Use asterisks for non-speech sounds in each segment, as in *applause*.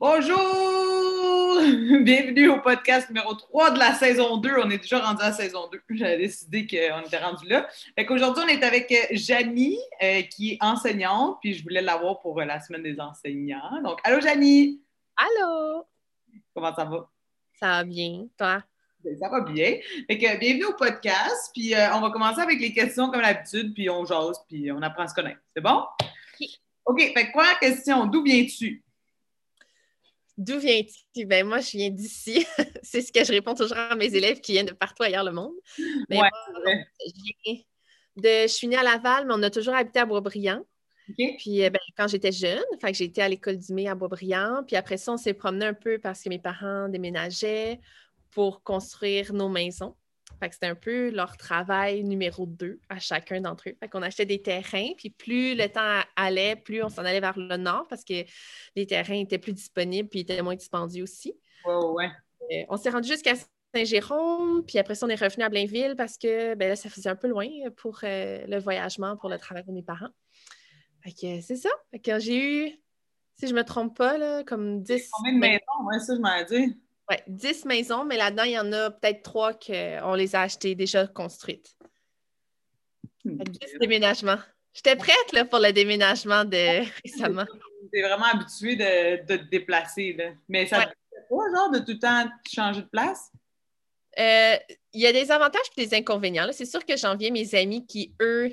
Bonjour! *laughs* Bienvenue au podcast numéro 3 de la saison 2. On est déjà rendu à la saison 2. *laughs* J'avais décidé qu'on était rendu là. Fait qu'aujourd'hui, on est avec euh, Janie, euh, qui est enseignante, puis je voulais l'avoir pour euh, la semaine des enseignants. Donc, allô Janie! Allô! Comment ça va? Ça va bien, toi? Ben, ça va bien. Fait que bienvenue au podcast, puis on va commencer avec les questions comme d'habitude, puis on jase, puis on apprend à se connaître. C'est bon? OK, fait quoi la question? D'où viens-tu? D'où viens-tu? Ben moi, je viens d'ici. *laughs* c'est ce que je réponds toujours à mes élèves qui viennent de partout ailleurs le monde. Mais je, de, je suis née à Laval, mais on a toujours habité à Boisbriand. Puis euh, ben, quand j'étais jeune, fait que j'ai été à l'école du mai à Boisbriand. Puis après ça, on s'est promené un peu parce que mes parents déménageaient pour construire nos maisons. Fait que c'était un peu leur travail numéro deux à chacun d'entre eux. Fait qu'on achetait des terrains, puis plus le temps allait, plus on s'en allait vers le nord parce que les terrains étaient plus disponibles puis étaient moins dispendieux aussi. ouais. Euh, on s'est rendu jusqu'à Saint-Jérôme, puis après ça, on est revenu à Blainville parce que ben là, ça faisait un peu loin pour euh, le voyagement, pour le travail de mes parents. Fait que c'est ça. Fait que j'ai eu, si je me trompe pas, là, comme 10... Combien de maisons? Ouais, ça, je m'en dit. Oui, 10 maisons, mais là-dedans, il y en a peut-être trois qu'on les a achetées déjà construites. 10 hmm. déménagements. J'étais prête là, pour le déménagement de récemment. Tu es vraiment habituée de, de, te déplacer. Là. Mais ça ne te pas, genre, de tout le temps changer de place? Euh, il y a des avantages et des inconvénients. C'est sûr que j'en viens mes amis qui, eux,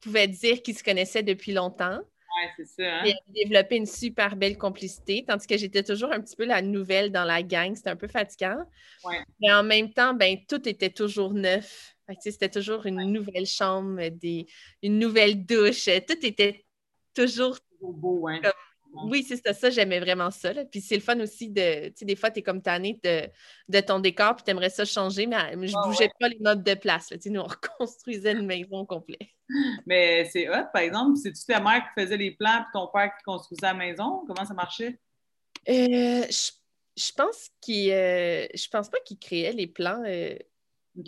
pouvaient dire qu'ils se connaissaient depuis longtemps. Oui, c'est ça. Hein? développé une super belle complicité, tandis que j'étais toujours un petit peu la nouvelle dans la gang. C'était un peu fatigant. Ouais. Mais en même temps, ben, tout était toujours neuf. C'était toujours une nouvelle chambre, des, une nouvelle douche. Tout était toujours, beau, hein? Oui, c'est ça, ça j'aimais vraiment ça. Puis c'est le fun aussi de, tu sais, des fois, tu es comme tannée de, de ton décor, puis tu aimerais ça changer, mais je ne bougeais pas les meubles de place. Là. Nous, on *laughs* reconstruisait une maison complète. Mais c'est hot, par exemple, c'est-tu ta mère qui faisait les plans, puis ton père qui construisait la maison? Comment ça marchait? Euh, je, je, pense qu'il, euh, je pense pas qu'il créait les plans. Euh, OK.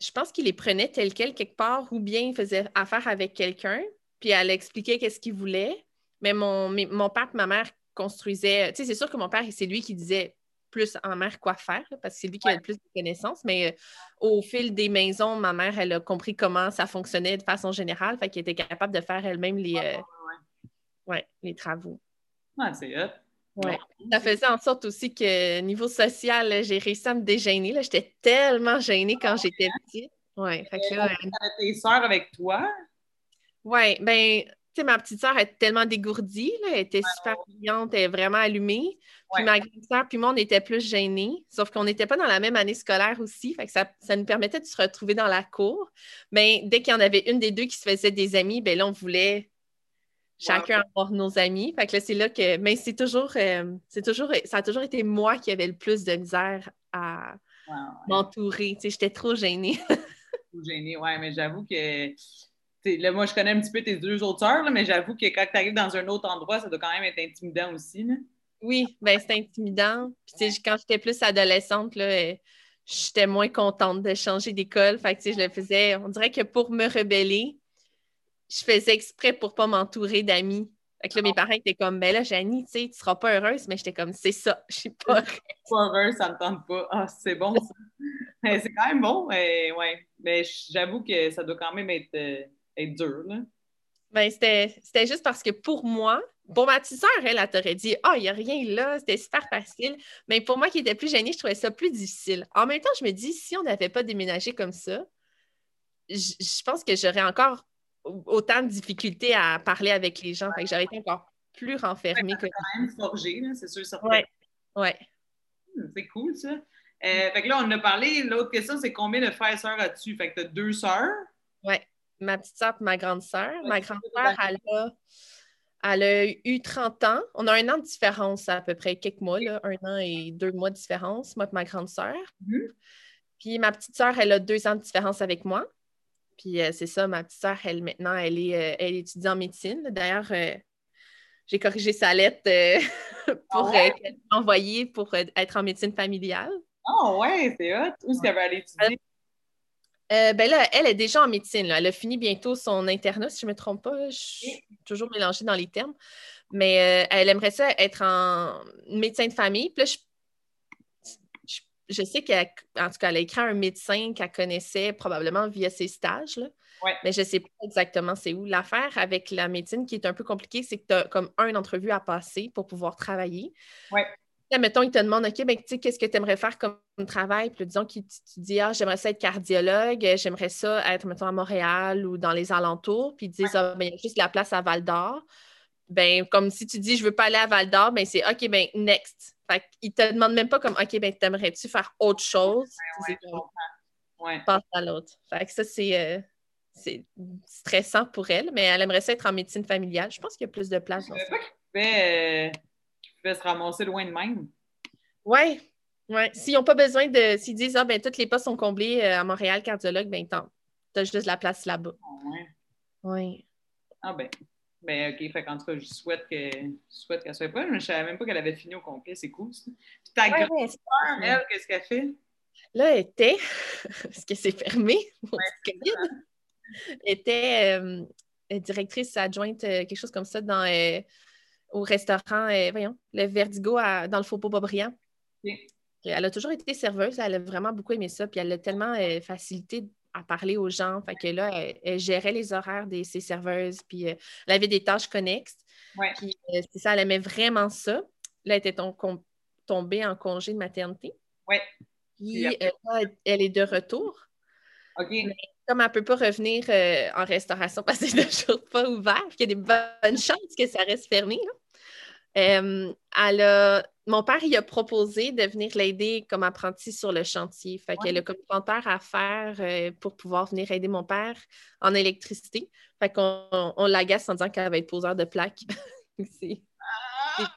Je, pense qu'il les prenait tel quel quelque part, ou bien il faisait affaire avec quelqu'un, puis elle expliquait qu'est-ce qu'il voulait mais mon, mon père et ma mère construisaient. Tu sais, c'est sûr que mon père, c'est lui qui disait plus en mère quoi faire, parce que c'est lui qui a le plus de connaissances. Mais euh, au fil des maisons, ma mère, elle a compris comment ça fonctionnait de façon générale, fait qu'elle était capable de faire elle-même les, euh, ouais, les travaux. Ouais, c'est. Ouais. Ça faisait en sorte aussi que niveau social, j'ai réussi à me dégainer. J'étais tellement gênée quand j'étais petite. Ouais, fait que là, euh, tes soeurs avec toi? Oui, ben ma petite sœur est tellement dégourdie, elle était super brillante, elle est vraiment allumée. Puis ma grande sœur, puis moi, on était plus gênés, sauf qu'on n'était pas dans la même année scolaire aussi, fait que ça, nous permettait de se retrouver dans la cour. Mais dès qu'il y en avait une des deux qui se faisait des amis, ben là, on voulait chacun avoir nos amis. Fait que là, c'est là que. Mais c'est toujours, euh, c'est toujours. Ça a toujours été moi qui avais le plus de misère à m'entourer. J'étais trop gênée. *laughs* trop gênée, ouais, mais j'avoue que Là, moi, je connais un petit peu tes deux autres sœurs, mais j'avoue que quand tu arrives dans un autre endroit, ça doit quand même être intimidant aussi. Là. Oui, ben c'est intimidant. Puis, quand j'étais plus adolescente, là, euh, j'étais moins contente de changer d'école. Fait que, je le faisais, on dirait que pour me rebeller, je faisais exprès pour pas m'entourer d'amis. Fait que là, mes ah. parents étaient comme, ben là, Janie, tu sais, tu seras pas heureuse, mais j'étais comme, c'est ça, je suis pas *laughs* heureuse. Pas heureuse, ça me tente pas. Ah, c'est bon, ça. *laughs* c'est quand même bon, mais ouais. Mais j'avoue que ça doit quand même être. Être dur, là? Ben, c'était juste parce que pour moi, pour ma petite sœur, elle, elle t'aurait dit Ah, oh, il n'y a rien là, c'était super facile. Mais pour moi qui était plus gênée, je trouvais ça plus difficile. En même temps, je me dis, si on n'avait pas déménagé comme ça, je, pense que j'aurais encore autant de difficultés à parler avec les gens. Fait que j'aurais été encore plus renfermée. que... quand même forgé, c'est sûr, certain. Ouais. ouais. Hmm, c'est cool, ça. Euh, fait que là, on en a parlé. L'autre question, c'est combien de frères et sœurs as-tu? Fait que tu as deux sœurs. Ouais ma petite soeur et ma grande sœur. ma grande sœur, elle a, eu 30 ans. On a un an de différence à peu près, quelques mois, là, un an et deux mois de différence, moi et ma grande sœur. Mm-hmm. Puis ma petite sœur, elle a deux ans de différence avec moi. Puis euh, c'est ça, ma petite sœur, elle, maintenant, elle, est, euh, elle étudie en médecine. D'ailleurs, euh, j'ai corrigé sa lettre *laughs* pour ah envoyer pour être en médecine familiale. Oh ouais, c'est hot. Où est-ce qu'elle va aller étudier? Euh, ben là, elle est déjà en médecine. Elle a fini bientôt son internat, si je ne me trompe pas. Je suis toujours mélangée dans les termes. Mais euh, elle aimerait ça être en médecin de famille. Puis là, je, sais qu'en tout cas, elle a écrit un médecin qu'elle connaissait probablement via ses stages. Là. Mais je ne sais pas exactement c'est où. L'affaire avec la médecine qui est un peu compliquée, c'est que tu as comme une entrevue à passer pour pouvoir travailler. Ouais. Là, mettons, ils te demandent, OK, ben, qu'est-ce que tu aimerais faire comme travail? Puis disons que tu, dis, ah, j'aimerais ça être cardiologue, j'aimerais ça être, mettons, à Montréal ou dans les alentours. Puis ils disent, ah, ben, il y a juste la place à Val d'Or. Ben, comme si tu dis, je veux pas aller à Val d'Or, ben, c'est OK, ben, next. Fait qu'ils te demandent même pas comme, OK, ben, t'aimerais-tu faire autre chose? Ouais, Passe à l'autre. Fait que ça, c'est. Euh, c'est stressant pour elle, mais elle aimerait ça être en médecine familiale. Je pense qu'il y a plus de place. Je ne pas qu'il pouvait, se ramasser loin de même. Oui. Ouais. S'ils n'ont pas besoin de. S'ils disent, ah, ben, toutes les postes sont comblés euh, à Montréal, cardiologue, ben, tu as juste la place là-bas. Oui. Ah, ben. Ben, OK. Fait qu'en tout cas, je souhaite qu'elle souhaite qu'elle soit pas. Je ne savais même pas qu'elle avait fini au complet. C'est cool, ça. Puis ta ouais, elle, qu'est-ce qu'elle fait? Là, elle était. *laughs* Parce que c'est fermé? était euh, directrice adjointe, euh, quelque chose comme ça, dans, euh, au restaurant, voyons, le Verdigo dans le Faubourg Bobriand. Elle a toujours été serveuse, elle a vraiment beaucoup aimé ça, puis elle a tellement facilité à parler aux gens. Fait que là, elle, gérait les horaires de ses serveuses, puis elle avait des tâches connexes. Puis c'est ça, elle aimait vraiment ça. Là, elle était tombée en congé de maternité. Oui. Puis elle est de retour. OK comme elle ne peut pas revenir euh, en restauration *laughs* parce que c'est toujours pas ouvert, qu'il y a des bonnes chances que ça reste fermé. Euh, mon père il a proposé de venir l'aider comme apprenti sur le chantier. Fait qu'elle a comme père à faire euh, pour pouvoir venir aider mon père en électricité. Fait qu'on on, l'agace en disant qu'elle va être poseur de plaques. *laughs* c'est ah!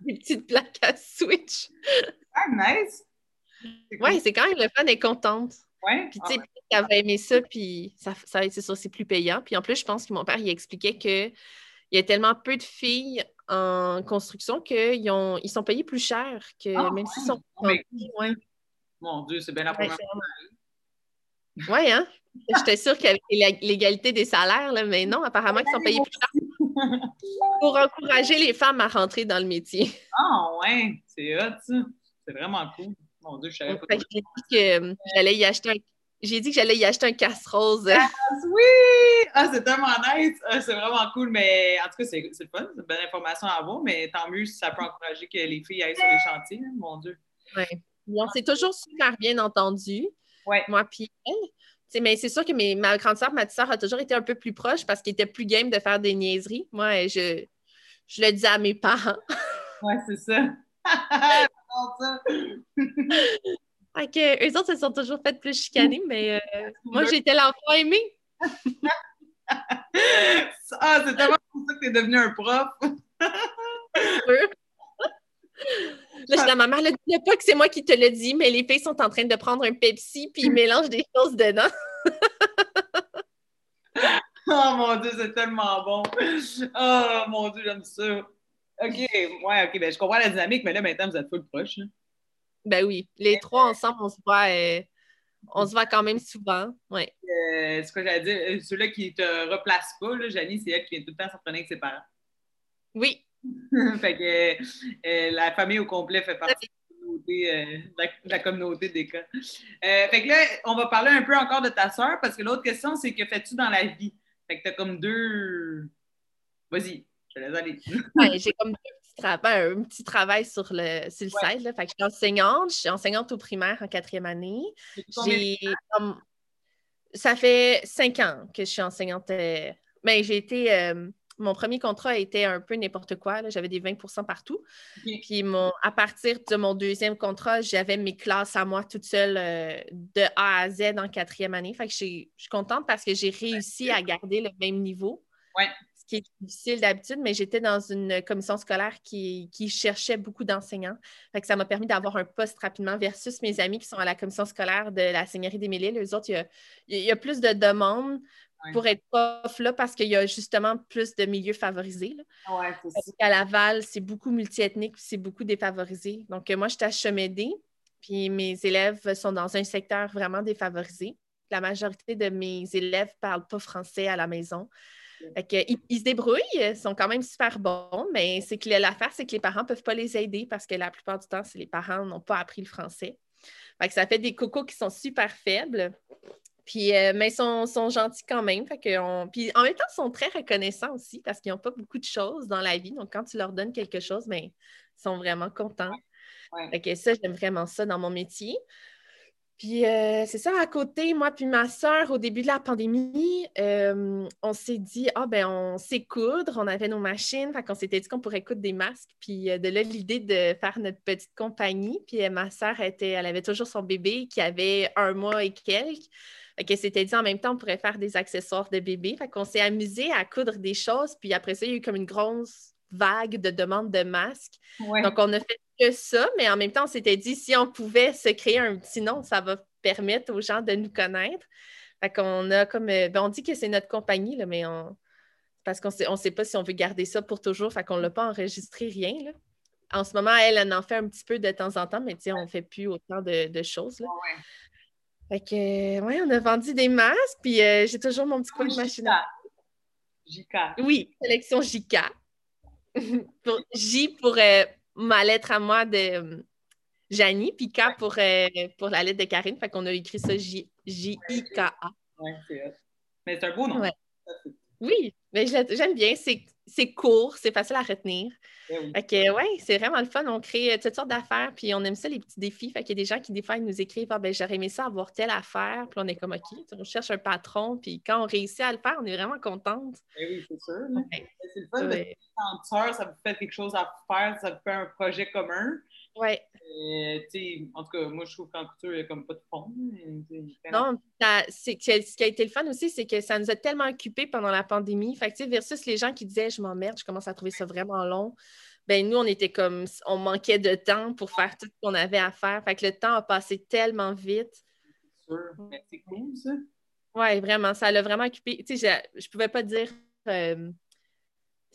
des, petites plaques à switch. Ah, nice! Oui, c'est quand même le fun, elle est contente. Ouais. Puis, tu sais, ah avait aimé ça, puis ça, ça c'est sûr, c'est plus payant. Puis en plus, je pense que mon père, il expliquait qu'il y a tellement peu de filles en construction qu'ils ont, ils sont payés plus cher que ah, même s'ils sont. Ouais. Mon Dieu, c'est bien la première fois. Oui, hein? J'étais sûre qu'il y avait l'égalité des salaires, là, mais non, apparemment qu'ils sont payés plus cher. *laughs* Pour encourager les femmes à rentrer dans le métier. Ah, ouais, c'est hot, ça. C'est vraiment cool. Mon Dieu, je savais pas. J'ai dit que euh, j'allais y acheter un j'ai dit que j'allais y acheter un casse-rose. Ah, oui! Ah, c'est tellement nice! Ah, c'est vraiment cool, mais en tout cas, c'est le fun. C'est une bonne information à avoir, mais tant mieux si ça peut encourager que les filles aillent sur les chantiers, hein, mon Dieu. Oui. On s'est toujours super bien entendu. Ouais. Moi puis elle. mais c'est sûr que mes, ma grande sœur, ma petite sœur a toujours été un peu plus proche parce qu'elle était plus game de faire des niaiseries. Moi, je, je le disais à mes parents. Oui, c'est ça. *laughs* *laughs* Fait que, eux autres se sont toujours fait plus chicaner, mais euh, *laughs* moi, j'étais l'enfant aimé. *laughs* ah, c'est tellement pour ça que tu es devenu un prof. Là, je dis à ma mère, dis pas que c'est moi qui te le dis, mais les filles sont en train de prendre un Pepsi puis ils mélangent des choses dedans. *laughs* oh mon Dieu, c'est tellement bon. Oh mon Dieu, j'aime ça. OK, ouais, OK, ben je comprends la dynamique, mais là, maintenant, vous êtes full proche. Ben oui, les trois ensemble, on se voit, euh, on se voit quand même souvent. Ouais. Euh, ce que j'allais dire, euh, ceux-là qui ne te replacent pas, là, Janie, c'est elle qui vient tout le temps s'entraîner avec ses parents. Oui. *laughs* fait que la famille au complet fait partie de la, communauté des cas. fait que là, on va parler un peu encore de ta soeur parce que l'autre question, c'est que fais-tu dans la vie? Fait que tu as comme deux. Vas-y, je te laisse aller. ouais, j'ai comme deux *laughs* un petit travail sur le, sur le site. Là. Fait que je suis enseignante. Je suis enseignante au primaire en quatrième année. J'ai, ça fait cinq ans que je suis enseignante. mais euh, ben, j'ai été. Euh, mon premier contrat était un peu n'importe quoi. J'avais des 20% partout. Puis mon, à partir de mon deuxième contrat, j'avais mes classes à moi toute seule euh, de A à Z en quatrième année. Fait que je suis contente parce que j'ai réussi à garder le même niveau. Ouais qui est difficile d'habitude, mais j'étais dans une commission scolaire qui, cherchait beaucoup d'enseignants. ça m'a permis d'avoir un poste rapidement versus mes amis qui sont à la commission scolaire de la Seigneurie des Mille-Îles. Eux autres, il y, a, plus de demandes pour être prof là parce qu'il y a justement plus de milieux favorisés. à Laval, c'est beaucoup multiethnique, c'est beaucoup défavorisé. Donc, euh, moi, je suis à Chemédé, puis mes élèves sont dans un secteur vraiment défavorisé. La majorité de mes élèves ne parlent pas français à la maison. Ils, se débrouillent, ils sont quand même super bons, mais c'est que l'affaire, c'est que les parents ne peuvent pas les aider parce que la plupart du temps, les parents n'ont pas appris le français. Fait que ça fait des cocos qui sont super faibles. Puis, euh, mais ils sont, gentils quand même. Fait Puis en même temps, ils sont très reconnaissants aussi parce qu'ils n'ont pas beaucoup de choses dans la vie. Donc, quand tu leur donnes quelque chose, ben, ils sont vraiment contents. Fait ça, j'aime vraiment ça dans mon métier. Puis euh, c'est ça, à côté, moi puis ma soeur, au début de la pandémie, euh, on s'est dit, ah ben on sait coudre, on avait nos machines, fait qu'on s'était dit qu'on pourrait coudre des masques. Puis euh, de là, l'idée de faire notre petite compagnie. Puis ma soeur, était, elle avait toujours son bébé qui avait un mois et quelques. Fait qu'elle s'était dit en même temps, on pourrait faire des accessoires de bébé. Fait qu'on s'est amusé à coudre des choses. Puis après ça, il y a eu comme une grosse vague de demandes de masques. Donc, on a fait que ça, mais en même temps, on s'était dit si on pouvait se créer un petit nom, ça va permettre aux gens de nous connaître. Fait qu'on a comme. Euh, ben, on dit que c'est notre compagnie, là, mais on. Parce qu'on ne sait pas si on veut garder ça pour toujours. Fait qu'on ne l'a pas enregistré rien. Là. En ce moment, elle, elle en fait un petit peu de temps en temps, mais on ne fait plus autant de, choses. Là. Fait que, ouais, on a vendu des masques, puis euh, j'ai toujours mon petit coin de machine. JK. Oui, sélection JK. *laughs* pour, J pour euh, ma lettre à moi de euh, Janie, puis K pour, euh, pour la lettre de Karine. Fait qu'on a écrit ça J-I-K-A. Oui, c'est Mais c'est un beau nom. Oui, mais j'aime bien. C'est court, c'est facile à retenir. Eh oui. c'est vraiment le fun. On crée euh, toutes sortes d'affaires, puis on aime ça, les petits défis. Fait qu'il y a des gens qui, des fois, ils nous écrivent ah, ben, J'aurais aimé ça avoir telle affaire. Puis on est comme OK, on cherche un patron. Puis quand on réussit à le faire, on est vraiment contente. Eh oui, c'est sûr. C'est le fun de ça vous fait quelque chose à faire, ça vous fait un projet commun. Oui. en tout cas, moi, je trouve qu'en couture, il n'y a comme pas de fond. Non, ce qui a été le fun aussi, c'est que ça nous a tellement occupés pendant la pandémie. Fait que, versus les gens qui disaient Je m'emmerde, je commence à trouver ça vraiment long. Ben, nous, on était comme, on manquait de temps pour faire tout ce qu'on avait à faire. Fait que le temps a passé tellement vite. C'est sûr, mais c'est cool, ça. Oui, vraiment, ça l'a vraiment occupé. Tu sais, je, ne pouvais pas dire. Euh,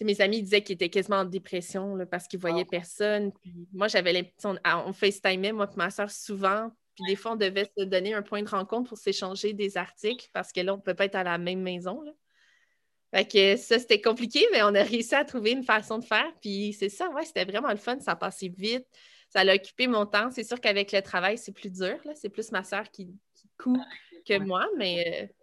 mes amis disaient qu'ils étaient quasiment en dépression parce qu'ils voyaient ah. personne. Puis moi, j'avais l'impression, on FaceTimait, moi et ma soeur, souvent. Puis des fois, on devait se donner un point de rencontre pour s'échanger des articles parce que là, on ne peut pas être à la même maison. Là. Fait que ça, c'était compliqué, mais on a réussi à trouver une façon de faire. Puis c'est ça, ouais, c'était vraiment le fun. Ça passait vite. Ça a occupé mon temps. C'est sûr qu'avec le travail, c'est plus dur. C'est plus ma soeur qui, qui coud que moi, mais euh,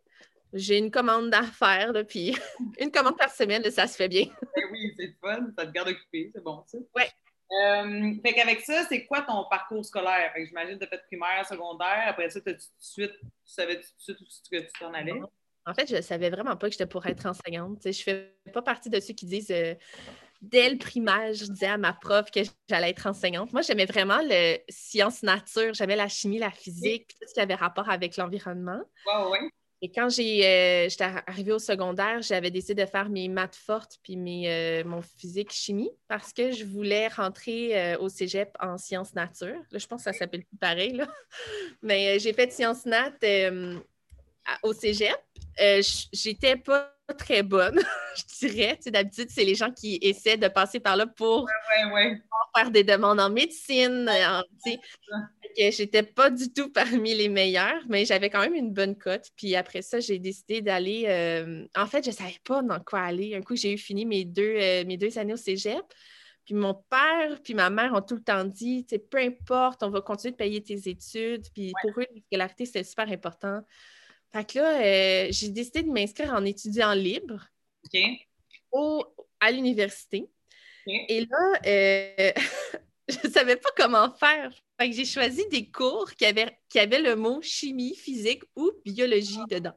j'ai une commande d'affaires, puis *laughs* *laughs* une commande par semaine, ça se fait bien. *laughs* Ben oui, c'est fun, ça te garde occupé, c'est bon ça. Oui. Euh, fait qu'avec ça, c'est quoi ton parcours scolaire? Fait que j'imagine que tu as fait primaire, secondaire, après ça, tu suite, tu savais tout de suite où tu t'en allais? En fait, je ne savais vraiment pas que j'étais pour être enseignante. je ne fais pas partie de ceux qui disent euh, dès le primaire, je disais à ma prof que j'allais être enseignante. Moi, j'aimais vraiment le sciences nature, j'aimais la chimie, la physique, tout ce qui avait rapport avec l'environnement. Oui, oui. Et quand j'ai, euh, j'étais arrivée au secondaire, j'avais décidé de faire mes maths fortes puis mes, euh, mon physique chimie parce que je voulais rentrer euh, au cégep en sciences nature. Là, je pense que ça s'appelle plus pareil, là. *laughs* mais j'ai fait sciences nat au cégep. j'étais pas très bonne, *laughs* je dirais. Tu d'habitude, c'est les gens qui essaient de passer par là pour faire des demandes en médecine. En, que j'étais pas du tout *laughs* parmi les meilleurs, mais j'avais quand même une bonne cote. Puis après ça, j'ai décidé d'aller. Euh, en fait, je savais pas dans quoi aller. Un coup, j'ai eu fini mes deux, euh, mes deux années au cégep. Puis mon père puis ma mère ont tout le temps dit, peu importe, on va continuer de payer tes études. Puis pour eux, la scolarité, c'était super important. Fait que là, euh, j'ai décidé de m'inscrire en étudiant libre au, à l'université. Et là, *laughs* je ne savais pas comment faire. Fait que j'ai choisi des cours qui avaient, qui avaient le mot chimie, physique ou biologie dedans.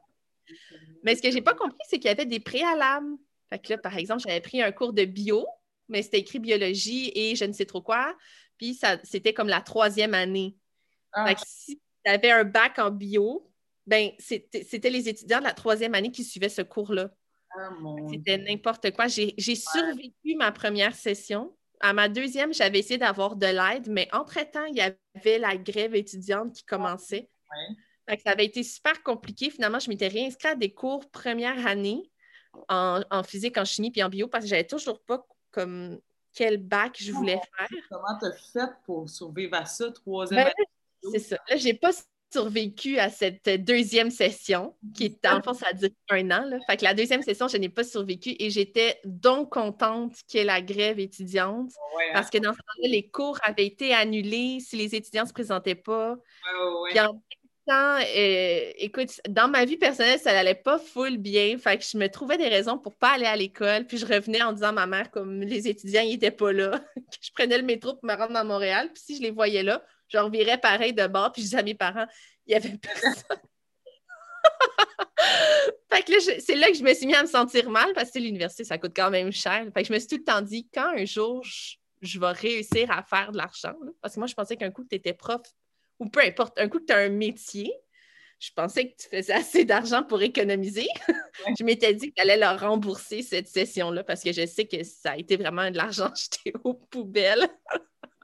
Mais ce que je n'ai pas compris, c'est qu'il y avait des préalables. Fait que là, par exemple, j'avais pris un cours de bio, mais c'était écrit biologie et je ne sais trop quoi. Puis ça, c'était comme la troisième année. Ah. Fait que si tu avais un bac en bio, ben c'était les étudiants de la troisième année qui suivaient ce cours-là. Ah, c'était n'importe quoi. J'ai survécu ma première session. À ma deuxième, j'avais essayé d'avoir de l'aide, mais entre-temps, il y avait la grève étudiante qui commençait. ça avait été super compliqué. Finalement, je m'étais réinscrite à des cours première année en, physique, en chimie puis en bio parce que j'avais toujours pas comme quel bac je voulais faire. Comment tu as fait pour survivre à ça, troisième ben, C'est ça. Là, j'ai pas survécu à cette deuxième session, qui est, en fond, ça a duré un an. Là. Fait que la deuxième session, je n'ai pas survécu et j'étais donc contente qu'il y ait la grève étudiante hein. parce que dans ce temps-là, les cours avaient été annulés si les étudiants ne se présentaient pas. Puis en même temps, euh, écoute, dans ma vie personnelle, ça n'allait pas full bien. Fait que je me trouvais des raisons pour ne pas aller à l'école. Puis je revenais en disant à ma mère, comme les étudiants n'étaient pas là, *laughs* que je prenais le métro pour me rendre à Montréal. Puis si je les voyais là, je revirais pareil de bord, puis je disais à mes parents, il n'y avait personne. *laughs* fait que c'est là que je me suis mis à me sentir mal parce que l'université, ça coûte quand même cher. Fait que je me suis tout le temps dit, quand un jour je, vais réussir à faire de l'argent, parce que moi, je pensais qu'un coup que tu étais prof, ou peu importe, un coup que tu as un métier, je pensais que tu faisais assez d'argent pour économiser. je m'étais dit que tu allais leur rembourser cette session-là parce que je sais que ça a été vraiment de l'argent *laughs* jeté aux poubelles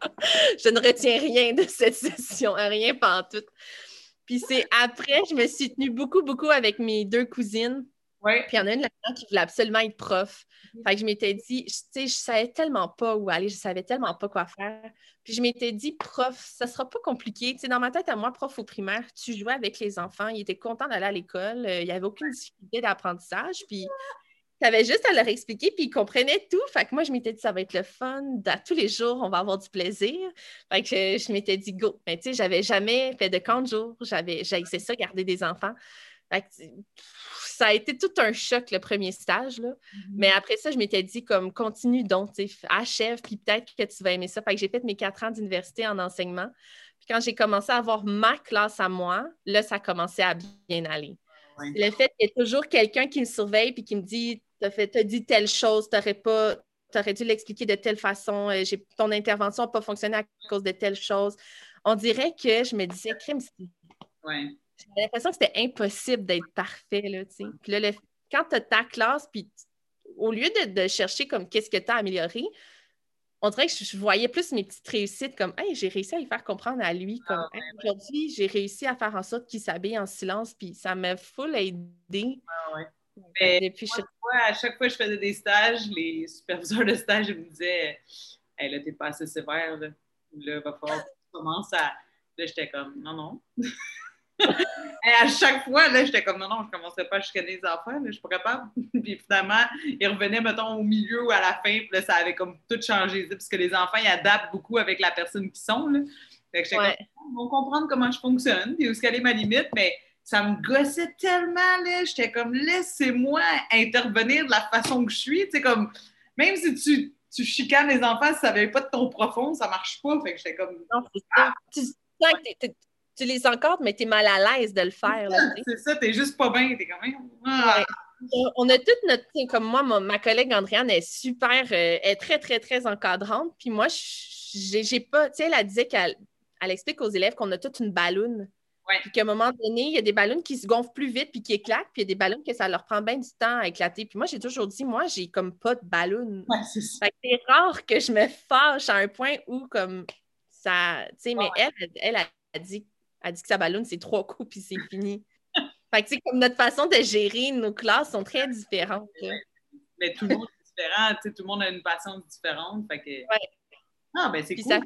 *laughs* je ne retiens rien de cette session, rien tout. Puis c'est après, je me suis tenue beaucoup, beaucoup avec mes deux cousines. Puis il y en a une là qui voulait absolument être prof. Fait que je m'étais dit, tu sais, je savais tellement pas où aller, je savais tellement pas quoi faire. Puis je m'étais dit, prof, ça sera pas compliqué. Tu sais, dans ma tête, à moi, prof au primaire, tu jouais avec les enfants, ils étaient contents d'aller à l'école, euh, il n'y avait aucune difficulté d'apprentissage. Puis tu avais juste à leur expliquer, puis ils comprenaient tout. Fait que moi, je m'étais dit, ça va être le fun. À tous les jours, on va avoir du plaisir. Fait que je, m'étais dit, go. Mais tu sais, j'avais jamais fait de camp de jour. J'avais, j'ai ça, garder des enfants. Fait que, ça a été tout un choc, le premier stage. Là. Mm-hmm. Mais après ça, je m'étais dit, comme, continue donc, achève, puis peut-être que tu vas aimer ça. Fait que j'ai fait mes quatre ans d'université en enseignement. Puis quand j'ai commencé à avoir ma classe à moi, là, ça commençait à bien aller. Le fait qu'il y ait toujours quelqu'un qui me surveille puis qui me dit t'as fait, as dit telle chose, t'aurais pas, aurais dû l'expliquer de telle façon, euh, ton intervention n'a pas fonctionné à cause de telle chose. On dirait que je me disais, crime, ouais. j'avais l'impression que c'était impossible d'être parfait, là, tu sais. Puis là, quand tu as ta classe, puis au lieu de, chercher comme qu'est-ce que tu as amélioré, on dirait que je, voyais plus mes petites réussites comme Hey, j'ai réussi à lui faire comprendre à lui comme ah, aujourd'hui, j'ai réussi à faire en sorte qu'il s'habille en silence, puis ça m'a full aidé. Ah, mais à chaque fois que je faisais des stages, les superviseurs de stage me disaient Hey, là, t'es pas assez sévère, là. Là, va falloir que tu commences à. Là, j'étais comme Non, non. *laughs* Et à chaque fois, là, j'étais comme non, non, je ne commencerai pas à chicaner les enfants, là, je suis pas capable. *laughs* puis finalement, ils revenaient, mettons, au milieu ou à la fin, puis là, ça avait comme tout changé, parce que les enfants, ils adaptent beaucoup avec la personne qui sont. Là. Fait que j'étais comme, ils vont comprendre comment je fonctionne, puis où est-ce qu'elle est ma limite, mais ça me gossait tellement, là. J'étais comme, laissez-moi intervenir de la façon que je suis. Tu sais, comme, même si tu, tu chicanes les enfants, si ça n'avait pas de ton profond, ça marche pas. Fait que j'étais comme. Non, c'est ça. Ah! Tu, tu, les encordes, mais tu es mal à l'aise de le faire. C'est ça, tu n'es juste pas bien. Tu es quand même. Ah! On a toute notre. Comme moi, ma, collègue Andréane est super, euh, est très, très, très encadrante. Puis moi, j'ai pas. Tu sais, elle, disait qu'elle elle explique aux élèves qu'on a toute une balloune puis qu'à un moment donné, il y a des ballons qui se gonflent plus vite puis qui éclatent, puis il y a des ballons que ça leur prend bien du temps à éclater. Puis moi, j'ai toujours dit, moi, j'ai comme pas de ballon. c'est rare que je me fâche à un point où comme ça. Tu sais, mais elle, elle, a dit, a dit que sa ballon, c'est trois coups puis c'est fini. *laughs* fait que, comme notre façon de gérer nos classes sont très différentes. Mais tout le monde est différent, tout le monde a une façon différente. Fait que... Ah, ben c'est cool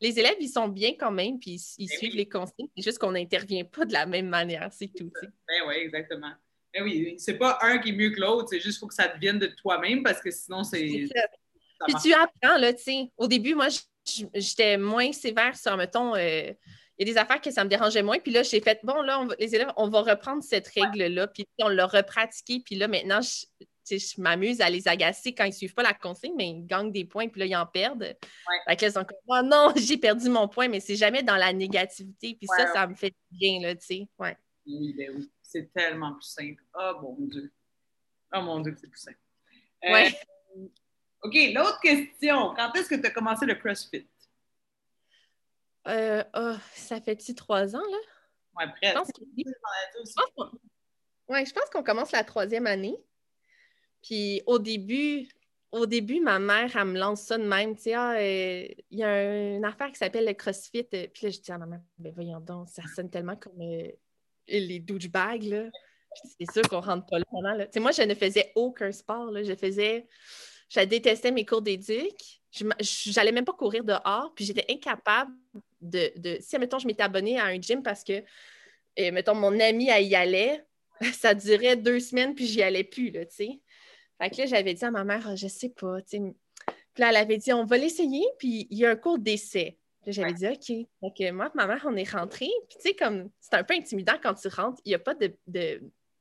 les élèves, ils sont bien quand même, puis ils, ben suivent les consignes. C'est juste qu'on n'intervient pas de la même manière, c'est tout. Ben oui, exactement. Ben oui, c'est pas un qui est mieux que l'autre, c'est juste qu'il faut que ça devienne de toi-même parce que sinon, c'est. Puis tu apprends, là, tu sais. Au début, moi, j'étais moins sévère sur, mettons, euh, il y a des affaires que ça me dérangeait moins. Puis là, j'ai fait, bon, là, les élèves, on va reprendre cette règle-là. Puis on l'a repratiqué. Puis là, maintenant, je, je m'amuse à les agacer quand ils ne suivent pas la consigne, mais ils gagnent des points, puis là, ils en perdent. Ouais. Fait sont comme, oh non, *laughs* j'ai perdu mon point, mais c'est jamais dans la négativité. Puis ça, ça me fait bien, là, tu sais. Ouais. Oui, ben oui. C'est tellement plus simple. Oh mon Dieu. Oh mon Dieu, c'est plus simple. Euh, ouais. OK, l'autre question. Quand est-ce que tu as commencé le CrossFit? Euh, oh, ça fait-tu trois ans, là? Oui, presque. je pense qu'on commence la troisième année. Puis au début, au début, ma mère, elle me lance ça de même. Tu sais, ah, euh, il y a une affaire qui s'appelle le CrossFit. Euh, puis là, je dis à ma mère, ben voyons donc, ça sonne tellement comme euh, les douchebags, là. C'est sûr qu'on rentre pas là. Tu sais, moi, je ne faisais aucun sport. Là. Je faisais Je détestais mes cours d'éduc. Je n'allais même pas courir dehors, puis j'étais incapable de, de... Si, mettons, je m'étais abonnée à un gym parce que, et, mettons, mon ami, elle y allait, *laughs* ça durait deux semaines, puis j'y allais plus, là, tu sais. Fait que là, j'avais dit à ma mère, je sais pas. Puis là, elle avait dit, on va l'essayer, puis il y a un cours d'essai. J'avais dit, OK. Donc, moi ma mère, on est rentrés. Puis, tu sais, comme, c'est un peu intimidant quand tu rentres. Il n'y a pas de,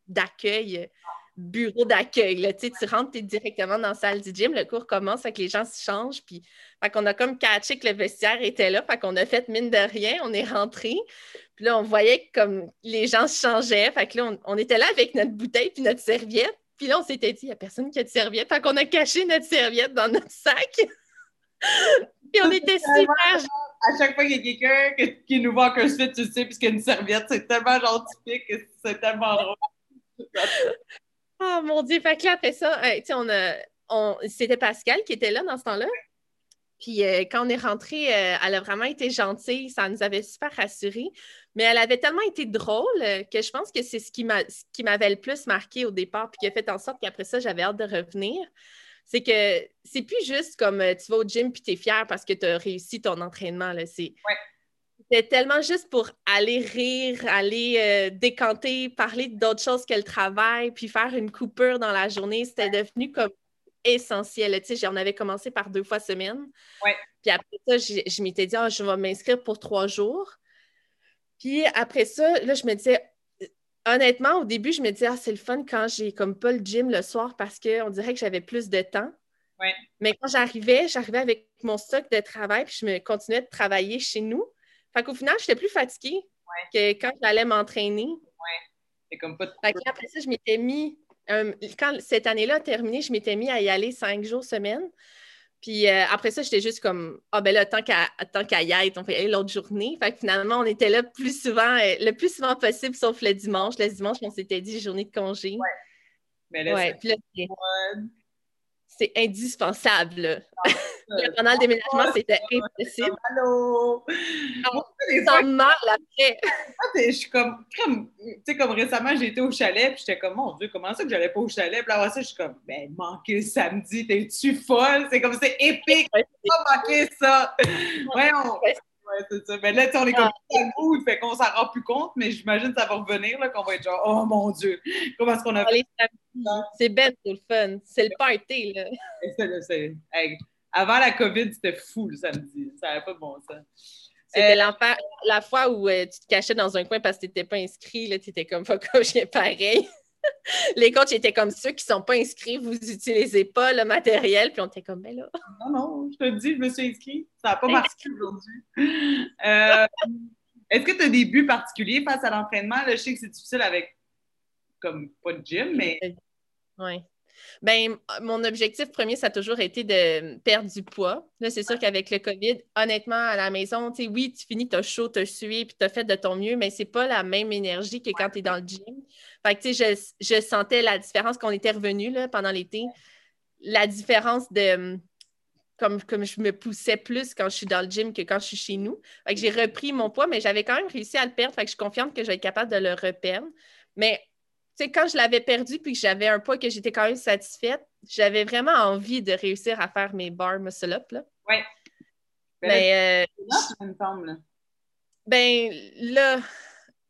d'accueil, bureau d'accueil. Tu, sais, tu rentres, tu es directement dans la salle du gym. Le cours commence, fait que les gens se changent. Puis, fait qu'on a comme catché que le vestiaire était là. Fait qu'on a fait mine de rien. On est rentrés. Puis là, on voyait que comme les gens se changeaient. Fait que là, on, on était là avec notre bouteille puis notre serviette. Puis là, on s'était dit, il n'y a personne qui a de serviette. Fait qu'on a caché notre serviette dans notre sac. *laughs* Puis on était super. À chaque fois qu'il y a quelqu'un qui nous voit qu'un suite, tu sais, puisqu'il y a une serviette, c'est tellement genre typique, c'est tellement drôle. oh *laughs* mon Dieu, fait que là, après ça, euh, on a. On, c'était Pascal qui était là dans ce temps-là. Puis euh, quand on est rentré, euh, elle a vraiment été gentille, ça nous avait super rassurés. Mais elle avait tellement été drôle que je pense que c'est ce qui m'avait le plus marqué au départ, puis qui a fait en sorte qu'après ça, j'avais hâte de revenir. C'est que c'est plus juste comme tu vas au gym puis tu es fier parce que tu as réussi ton entraînement. C'est c'était tellement juste pour aller rire, aller décanter, parler d'autres choses que le travail, puis faire une coupure dans la journée. C'était devenu comme essentiel. Tu sais, j'en avais commencé par deux fois semaine. Puis après ça, je, m'étais dit, ah, je vais m'inscrire pour trois jours. Puis après ça, là, je me disais, honnêtement, au début, je me disais, ah, c'est le fun quand j'ai comme pas le gym le soir parce qu'on dirait que j'avais plus de temps. Mais quand j'arrivais, j'arrivais avec mon stock de travail, puis je me continuais de travailler chez nous. Fait qu'au final, j'étais plus fatiguée que quand j'allais m'entraîner. Ouais. C'est comme pas Fait après ça, je m'étais mis euh, quand cette année-là a terminé, je m'étais mis à y aller cinq jours semaine. Puis euh, après ça, j'étais juste comme Ah ben là, tant qu'à y être, on fait aller l'autre journée. Fait que finalement, on était là plus souvent, euh, le plus souvent possible, sauf le dimanche. Le dimanche, on s'était dit journée de congé. Ouais. Mais là, ouais, c'est indispensable. Ah, pendant *laughs* le déménagement, c'était impossible. Allô! Ça mal après. *laughs* Je suis comme, comme tu sais, comme récemment, j'ai été au chalet, puis j'étais comme, mon Dieu, comment ça que j'allais pas au chalet? Puis là, ça, je suis comme, ben, manquer le samedi, t'es-tu folle? C'est comme, c'est épique, pas manquer ça. On... Ouais, c'est ça. Mais là, on est comme ah. mood, fait qu'on s'en rend plus compte, mais j'imagine que ça va revenir, là, qu'on va être genre, oh mon Dieu, comment est-ce qu'on a fait? C'est bête, c'est le fun. C'est le party, là. avant la COVID, c'était fou le samedi. Ça n'avait pas de bon sens. C'était euh, la fois où euh, tu te cachais dans un coin parce que tu n'étais pas inscrit. Tu étais comme pas *laughs* coach, pareil. *laughs* les coachs étaient comme ceux qui ne sont pas inscrits, vous n'utilisez pas le matériel. Puis on était comme, ben là. Non, non, je te dis, je me suis inscrit. Ça n'a pas marché aujourd'hui. Euh, est-ce que tu as des buts particuliers face à l'entraînement? Je sais que c'est difficile avec, comme, pas de gym, mais. Oui. Ben, mon objectif premier, ça a toujours été de perdre du poids. Là, c'est sûr qu'avec le COVID, honnêtement, à la maison, tu sais, oui, tu finis, tu as chaud, tu as sué, puis tu as fait de ton mieux, mais c'est pas la même énergie que quand tu es dans le gym. Fait que, tu sais, je, sentais la différence quand on était revenu pendant l'été, la différence de comme, comme je me poussais plus quand je suis dans le gym que quand je suis chez nous. Fait que j'ai repris mon poids, mais j'avais quand même réussi à le perdre. Fait que je suis confiante que je vais être capable de le reperdre. Mais sais, quand je l'avais perdu puis que j'avais un poids que j'étais quand même satisfaite, j'avais vraiment envie de réussir à faire mes bar muscle-up. Oui. Mais, euh, ça me semble. Ben là,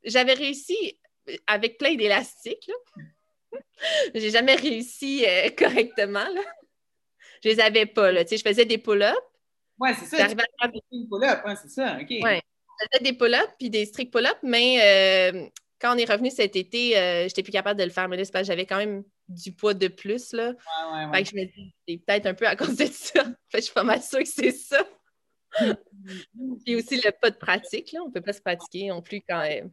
j'avais réussi avec plein d'élastiques. *laughs* J'ai jamais réussi euh, correctement. Là. Je les avais pas. Là. je faisais des pull-ups. Oui, c'est ça. J'arrivais à faire des pull-ups, c'est ça. OK. Ouais. Je faisais des pull-ups puis des strict pull-ups, mais euh, quand on est revenu cet été, euh, j'étais plus capable de le faire, mais là, j'avais quand même du poids de plus. Là. Ouais, ouais, je me dis, c'est peut-être un peu à cause de ça. *laughs* fait, je suis pas mal sûre que c'est ça. *laughs* Puis aussi le pas de pratique, là. On ne peut pas se pratiquer non plus quand même.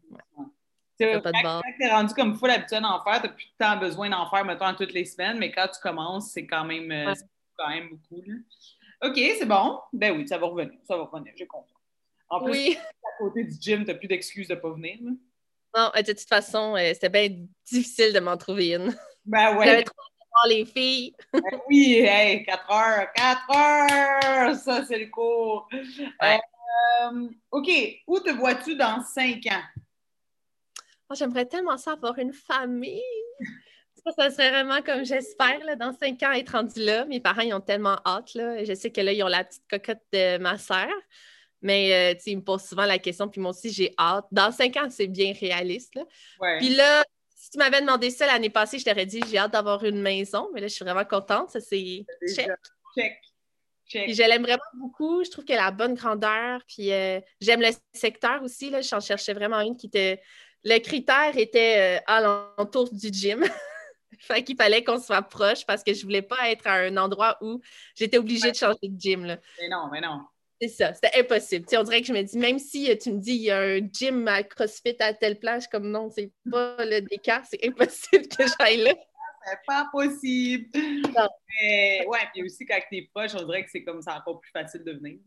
Ouais. Pas de quand, tu es rendu comme fou l'habitude d'en faire, tu n'as plus tant besoin d'en faire, mettons, toutes les semaines, mais quand tu commences, c'est quand même, euh, quand même beaucoup. Là. OK, c'est bon. Ben oui, ça va revenir. Ça va revenir, j'ai compris. En plus, oui. *laughs* à côté du gym, tu n'as plus d'excuses de ne pas venir. Là. Non, de toute façon, euh, c'était bien difficile de m'en trouver une. Ben ouais. J'avais trop voir les filles. Ben oui, hey, 4 heures, 4 heures! Ça, c'est le cours. Euh, OK, où te vois-tu dans 5 ans? Oh, J'aimerais tellement ça avoir une famille. ça serait vraiment comme j'espère, dans cinq ans, être rendu là. Mes parents, ils ont tellement hâte. Là. Je sais que là, ils ont la petite cocotte de ma sœur. Mais euh, ils me posent souvent la question, puis moi aussi, j'ai hâte. Dans cinq ans, c'est bien réaliste. Là. Puis là, si tu m'avais demandé ça l'année passée, je t'aurais dit j'ai hâte d'avoir une maison. Mais là, je suis vraiment contente. Ça, c'est check. check. Puis je l'aime vraiment beaucoup. Je trouve qu'elle a la bonne grandeur. Puis euh, j'aime le secteur aussi. Là. J'en cherchais vraiment une qui était. Le critère était à euh, l'entour du gym. *laughs* fait qu'il fallait qu'on soit proche parce que je voulais pas être à un endroit où j'étais obligée de changer de gym. Là. Mais non, mais non. C'est ça, c'était impossible. on dirait que je me dis, même si euh, tu me dis il y a un gym à CrossFit à telle plage, comme non, c'est pas le décart, c'est impossible que j'aille là. C'est pas possible. Mais ouais, puis aussi quand tu es proche, on dirait que c'est comme ça encore plus facile de venir.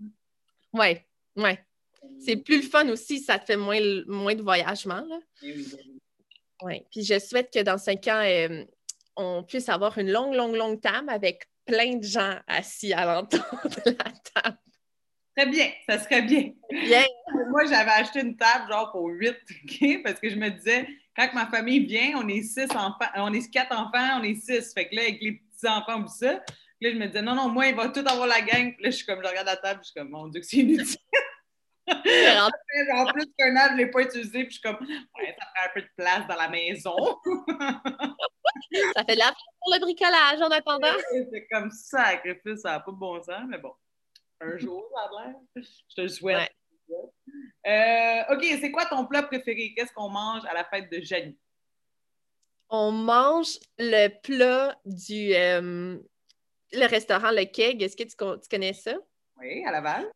Ouais, ouais. C'est plus le fun aussi, ça te fait moins, moins de voyagement. Là. Oui. Ouais. Puis je souhaite que dans cinq ans, euh, on puisse avoir une longue, longue, longue table avec plein de gens assis à l'entour de la table. Très bien, ça serait bien. Bien. *laughs* Moi, j'avais acheté une table genre pour huit? *laughs* Parce que je me disais, quand ma famille vient, on est six enfants, on est quatre enfants, on est six. Fait que là, avec les petits-enfants ou ça, là, je me disais, non, non, moi, il va tout avoir la gang. Puis là, je suis comme, je regarde la table, je suis comme, mon Dieu, que c'est inutile. En plus qu'un an, je ne l'ai pas utilisé, puis je suis comme, ouais, ça prend un peu de place dans la maison. *laughs* ça fait de la pour le bricolage en attendant. C'est comme ça, sacrifice, ça n'a pas de bon sens, mais bon un jour, ça a l'air. Je te le souhaite. Euh, OK, c'est quoi ton plat préféré? Qu'est-ce qu'on mange à la fête de Janie? On mange le plat du euh, le restaurant Le Keg. Est-ce que tu, connais ça? Oui, à Laval.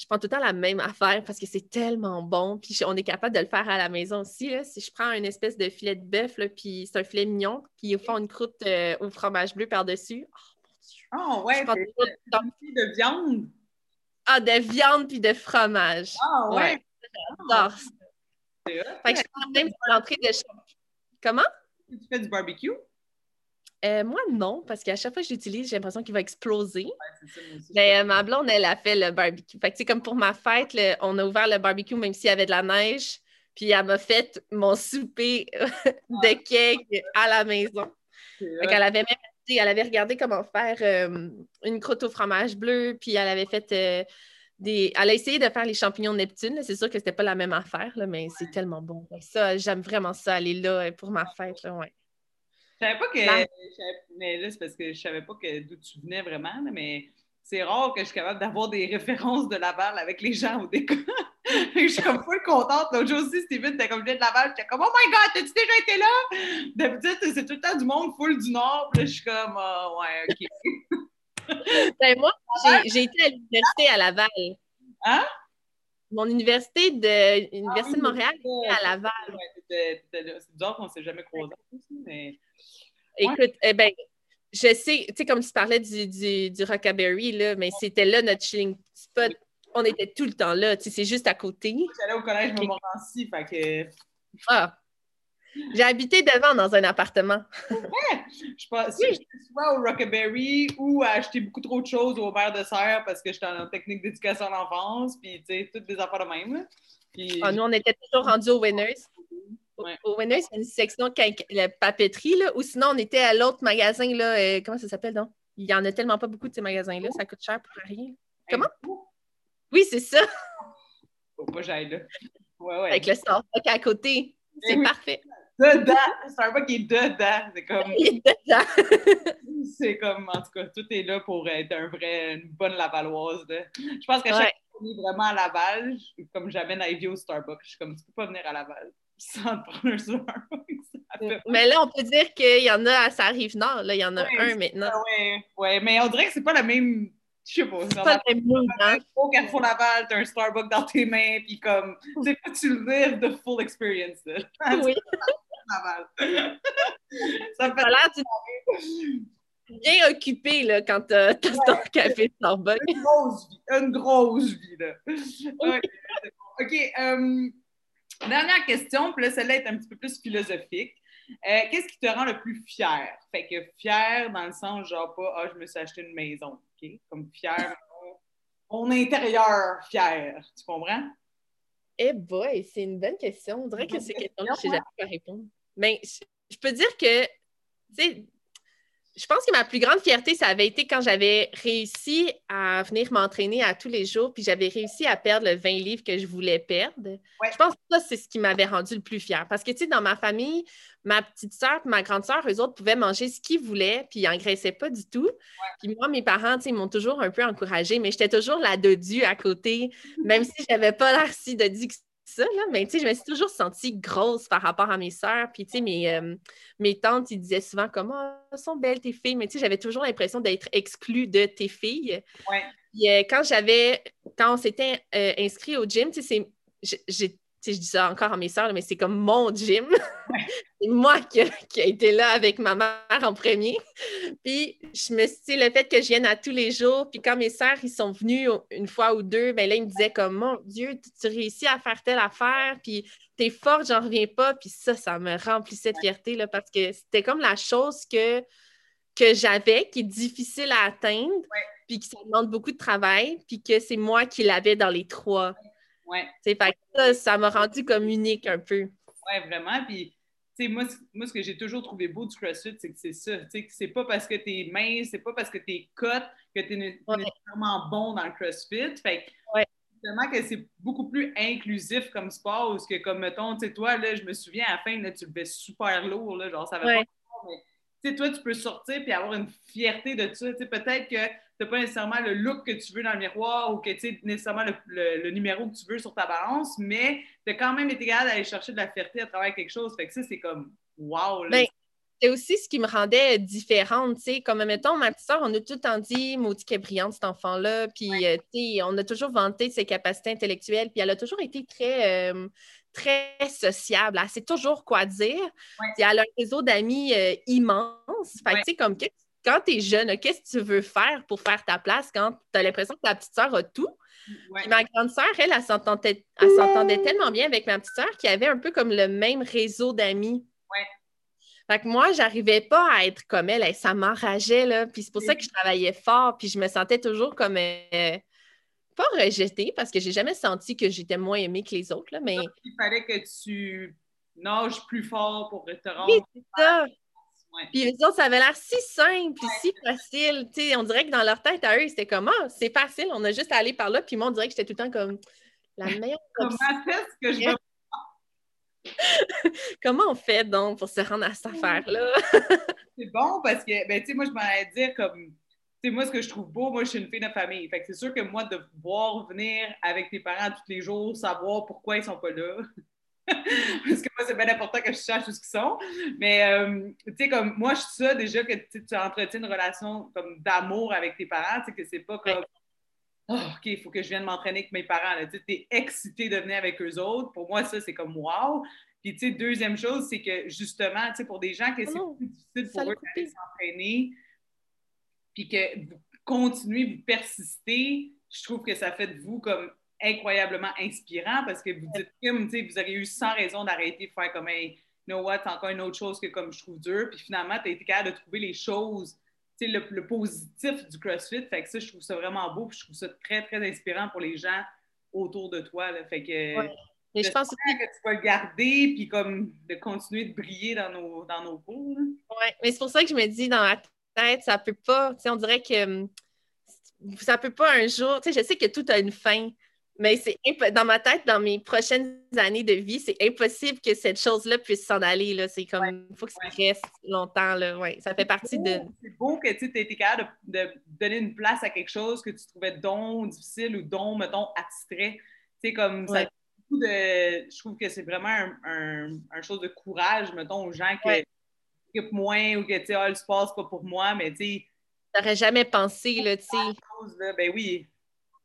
Je prends tout le temps la même affaire parce que c'est tellement bon. Puis on est capable de le faire à la maison aussi. Si je prends une espèce de filet de bœuf, puis c'est un filet mignon, puis ils font une croûte euh, au fromage bleu par-dessus. Ah, ouais, de viande. Ah, de viande puis de fromage. Ah, ouais. J'adore ça. Fait que je prends même l'entrée de Comment? Tu fais du barbecue? Euh, moi, non, parce qu'à chaque fois que je l'utilise, j'ai l'impression qu'il va exploser. Mais euh, ma blonde, elle a fait le barbecue. Fait que, comme pour ma fête, on a ouvert le barbecue même s'il y avait de la neige. Puis elle m'a fait mon souper *laughs* de cake à la maison. Fait qu'elle avait même elle avait regardé comment faire euh, une croûte au fromage bleu, puis elle avait fait euh, des. Elle a essayé de faire les champignons de Neptune. C'est sûr que c'était pas la même affaire, là, mais c'est tellement bon. Ça, j'aime vraiment ça, aller là pour ma fête. Là, ouais. Je savais pas que. Mais là, c'est parce que je savais pas d'où tu venais vraiment, mais c'est rare que je suis capable d'avoir des références de Laval avec les gens au décor. *laughs* je suis comme full contente. L'autre jour aussi, Steven était comme viens de Laval. J'étais comme Oh my god, t'as-tu déjà été là? D'habitude, c'est tout le temps du monde full du Nord. Puis là, je suis comme oh, ouais, OK. *laughs* ben, moi, j'ai été à l'université à Laval. Hein? Mon université de l'Université de ah Montréal était à Laval. c'est bizarre qu'on ne s'est jamais croisés mais. Écoute, eh ben, je sais, tu sais, comme tu parlais du, du, du Rockaberry, là, mais c'était là notre chilling spot. On était tout le temps là, tu sais, c'est juste à côté. J'allais au collège Montmorency, fait que... Ah! J'ai habité devant dans un appartement. Ouais! Je pense oui. souvent au Rockaberry ou à acheter beaucoup trop de choses au verre de serre parce que j'étais en technique d'éducation à l'enfance, puis tu sais, toutes des affaires de même. Puis... Ah, nous, on était toujours rendus aux winners. Au Winners, c'est une section la papeterie, là, ou sinon, on était à l'autre magasin, là, euh, comment ça s'appelle, donc? Il n'y en a tellement pas beaucoup de ces magasins-là, ça coûte cher pour rien. Comment? Oui, c'est ça. Faut pas j'aille là. Ouais, ouais. Avec le Starbucks à côté. C'est oui. parfait. Dedans! Starbucks est dedans. C'est comme. *laughs* Il est dedans. c'est comme, en tout cas, tout est là pour être un vrai, une bonne Lavalloise. Je pense qu'à chaque fois qu'on est vraiment à Laval, comme j'amène Ivy au Starbucks, je suis comme, tu peux pas venir à Laval sans prendre un Starbucks. *laughs* Mais là, on peut dire qu'il y en a à sa rive nord. Là. Il y en a un maintenant. Oui, ouais, mais on dirait que c'est pas la même. Je sais pas. C'est pas le même mood, hein? Au Carrefour Laval, t'as un Starbucks dans tes mains, puis comme, tu sais pas, tu lives the full experience. Là. *laughs* Oui. Laval. *laughs* ça me fait l'air du bien occupé là, quand tu as, ton café Starbucks. Une grosse vie, une grosse vie. Là. OK, OK. Um, Dernière question, puis là, celle-là est un petit peu plus philosophique. Euh, qu'est-ce qui te rend le plus fier? Fait que fier dans le sens, genre pas, ah, je me suis acheté une maison, OK? Comme fier, mon intérieur fier. Tu comprends? Eh boy, c'est une bonne question. On dirait que c'est question que je n'ai jamais pu répondre. Mais je peux dire que tu sais, je pense que ma plus grande fierté, ça avait été quand j'avais réussi à venir m'entraîner à tous les jours, puis j'avais réussi à perdre le 20 livres que je voulais perdre. Je pense que ça, c'est ce qui m'avait rendu le plus fier. Parce que, tu sais, dans ma famille, ma petite soeur et ma grande soeur, eux autres pouvaient manger ce qu'ils voulaient, puis ils n'engraissaient pas du tout. Puis moi, mes parents, tu sais, m'ont toujours un peu encouragée, mais j'étais toujours la dodue à côté, même *laughs* si je n'avais pas l'air si dodue que ça, là, mais tu sais, je me suis toujours sentie grosse par rapport à mes sœurs. Puis, tu sais, mes, euh, mes tantes, ils disaient souvent comment oh, sont belles tes filles, mais tu sais, j'avais toujours l'impression d'être exclue de tes filles. Ouais. Puis, euh, quand j'avais, quand on s'était euh, inscrit au gym, tu sais, j'ai je dis ça encore à mes soeurs, mais c'est comme mon gym. *laughs* c'est moi qui, qui, a été là avec ma mère en premier. Puis, je me suis le fait que je vienne à tous les jours, puis quand mes sœurs, ils sont venus une fois ou deux, ben là, ils me disaient comme, mon Dieu, tu, réussis à faire telle affaire, puis t'es forte, j'en reviens pas. Puis ça, ça me remplissait de fierté, là, parce que c'était comme la chose que, que j'avais, qui est difficile à atteindre, puis qui ça demande beaucoup de travail, puis que c'est moi qui l'avais dans les trois. Ouais. Fait ça, ça m'a rendu comme unique un peu. Oui, vraiment. Puis, moi, moi, ce que j'ai toujours trouvé beau du CrossFit, c'est que c'est ça. C'est pas parce que tu es mince, c'est pas parce que tu es cut que tu es nécessairement bon dans le CrossFit. Fait que, que c'est beaucoup plus inclusif comme sport, ou que, comme, mettons, tu sais, toi, là, je me souviens, à la fin, là, tu le fais super lourd, là, genre, ça va pas mais toi, tu peux sortir puis avoir une fierté de ça. Peut-être que tu n'as pas nécessairement le look que tu veux dans le miroir ou que tu sais nécessairement le, numéro que tu veux sur ta balance, mais tu as quand même été capable d'aller chercher de la fierté à travers quelque chose. Fait que ça, c'est comme wow. Ben, c'est aussi ce qui me rendait différente, tu sais, comme mettons, ma petite soeur, on a tout le temps dit, maudit qu'elle est brillante, cet enfant-là, puis, euh, tu sais, on a toujours vanté ses capacités intellectuelles, puis elle a toujours été très, euh, très sociable, elle sait toujours quoi dire, puis elle a un réseau d'amis euh, immense, fait que, tu sais, comme, quand tu es jeune, qu'est-ce que tu veux faire pour faire ta place quand tu as l'impression que ta petite soeur a tout? Ma grande sœur, elle, elle, s'entendait tellement bien avec ma petite sœur qu'elle avait un peu comme le même réseau d'amis. Ouais. Fait que moi, j'arrivais pas à être comme elle. ça m'enrageait, là. Puis c'est pour ça que je travaillais fort. Puis je me sentais toujours comme... Euh, pas rejetée, parce que j'ai jamais senti que j'étais moins aimée que les autres, là, mais... Il fallait que tu nages plus fort pour te rendre... Oui, c'est ça. Puis eux autres, ça avait l'air si simple, si facile. sais, on dirait que dans leur tête à eux, c'était comme ah, c'est facile, on a juste à aller par là. Puis moi, on dirait que j'étais tout le temps comme la *laughs* meilleure. Comment est-ce que je *laughs* Comment on fait donc pour se rendre à cette affaire-là? *laughs* c'est bon parce que, ben, tu sais, moi, je m'en allais dire comme, tu sais, moi, ce que je trouve beau, moi, je suis une fille de famille. Fait que c'est sûr que moi, de voir venir avec tes parents tous les jours, savoir pourquoi ils sont pas là, *laughs* parce que moi, c'est bien important que je sache où ils sont. Mais, euh, tu sais, comme moi, je suis ça déjà que tu entretiens une relation comme d'amour avec tes parents, tu sais, que c'est pas comme. Oh, OK, il faut que je vienne m'entraîner avec mes parents. Tu es excité de venir avec eux autres. Pour moi, ça, c'est comme wow. Puis, tu sais, deuxième chose, c'est que justement, tu sais, pour des gens que c'est plus difficile pour eux de s'entraîner, puis que vous continuez, vous persistez, je trouve que ça fait de vous comme incroyablement inspirant parce que vous dites, vous avez eu sans raison d'arrêter de faire comme, hey, you know what, c'est encore une autre chose que comme je trouve dur. Puis finalement, tu as été capable de trouver les choses, le, le positif du CrossFit. Fait que ça, je trouve ça vraiment beau. Puis je trouve ça très, très inspirant pour les gens autour de toi. Là. Fait que. Mais je pense que tu vas le garder puis comme de continuer de briller dans nos, dans nos cours. Oui, mais c'est pour ça que je me dis dans ma tête, ça peut pas, tu sais, on dirait que hum, ça peut pas un jour, tu sais, je sais que tout a une fin, mais c'est dans ma tête, dans mes prochaines années de vie, c'est impossible que cette chose-là puisse s'en aller. C'est comme, il faut que ça reste longtemps. Là. Ouais, ça fait partie de. C'est beau que tu aies été capable de, donner une place à quelque chose que tu trouvais donc difficile ou donc, mettons, abstrait. Tu comme ça. De, je trouve que c'est vraiment un, un, chose de courage, mettons, aux gens qui occupent moins ou que, tu sais, ah, le sport, c'est pas pour moi, mais tu sais. T'aurais jamais pensé, là, tu sais. Ben oui,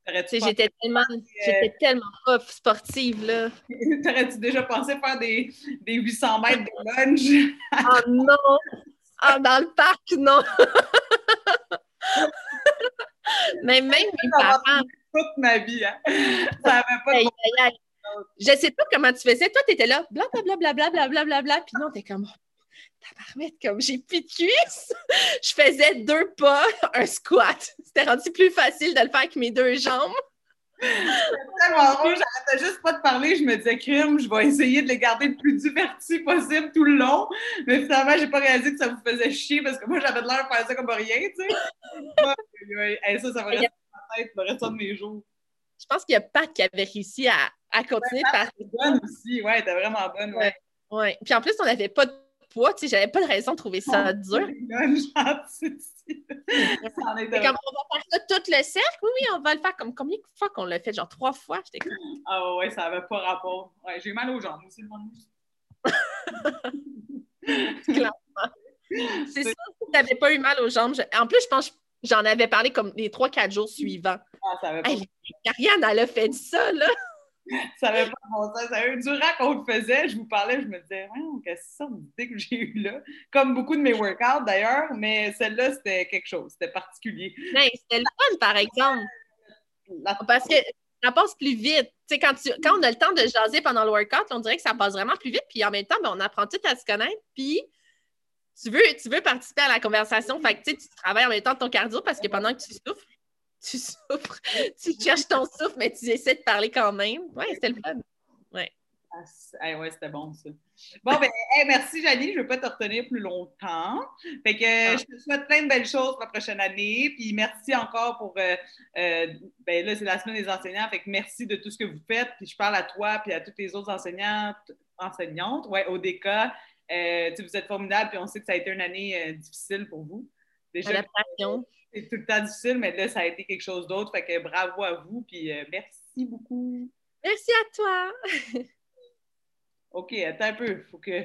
J'étais tellement, j'étais tellement pas sportive, là. *laughs* T'aurais-tu déjà pensé faire des, des 800 mètres de lunge? *laughs* oh non! Ah, dans le parc, non! *laughs* Mais même mes parents... Toute ma vie, hein? Ça avait pas de... Je sais pas comment tu faisais. Toi, t'étais là, blablabla, blablabla, blablabla, puis non, t'es comme, comme j'ai plus de cuisses. je faisais deux pas, *laughs* un squat. C'était rendu plus facile de le faire avec mes deux jambes. C'est tellement drôle, j'arrêtais juste pas de parler. Je me disais, crime, je vais essayer de les garder le plus divertis possible tout le long. Mais finalement, j'ai pas réalisé que ça vous faisait chier parce que moi, j'avais de l'air de faire ça comme rien, tu sais. ça, ça va rester dans ma tête le reste de mes jours. Je pense qu'il y a Pat qui avait réussi à, à continuer ouais, par. bonne aussi, ouais, t'es vraiment bonne, ouais. ouais. Puis en plus, on n'avait pas de poids, tu sais, j'avais pas de raison de trouver ça dur. comme on va faire ça tout le cercle, oui, oui, on va le faire comme combien de fois qu'on l'a fait? Genre trois fois? Ah ouais, ça n'avait pas rapport. Ouais, j'ai eu mal aux jambes aussi, le monde. *laughs* C'est ça, si tu n'avais pas eu mal aux jambes. En plus, je pense que j'en avais parlé comme les trois, quatre jours suivants. Ah, ça avait pas... Hey, Ariane, elle a fait ça, là! *laughs* ça n'avait pas bon sens. Ça eu durant qu'on le faisait, je vous parlais, je me disais, oh, qu'est-ce que c'est que j'ai eu là? Comme beaucoup de mes workouts d'ailleurs, mais celle-là, c'était quelque chose, c'était particulier. Ben, c'était le fun, par exemple. Parce que ça passe plus vite. Quand, tu, quand on a le temps de jaser pendant le workout, on dirait que ça passe vraiment plus vite, puis en même temps, ben, on apprend tout à se connaître, puis tu veux, tu veux participer à la conversation. Fait que tu travailles en même temps de ton cardio parce que pendant que tu souffres, tu souffres, *laughs* tu cherches ton souffle, mais tu essaies de parler quand même. Oui, c'était le fun. Ouais. Ah, ouais, c'était bon ça. Bon, ben, merci Janie, je ne veux pas te retenir plus longtemps. Fait que ah. je te souhaite plein de belles choses pour la prochaine année. Puis merci encore pour. Euh, euh, ben là, c'est la semaine des enseignants. Fait que merci de tout ce que vous faites. Puis je parle à toi puis à toutes les autres enseignantes, enseignantes, ouais, au DK. Euh, vous êtes formidables, puis on sait que ça a été une année difficile pour vous. Déjà, Adaptation c'est tout le temps difficile, mais là, ça a été quelque chose d'autre. Fait que bravo à vous, puis euh, merci beaucoup. Merci à toi. OK, attends un peu. Faut que.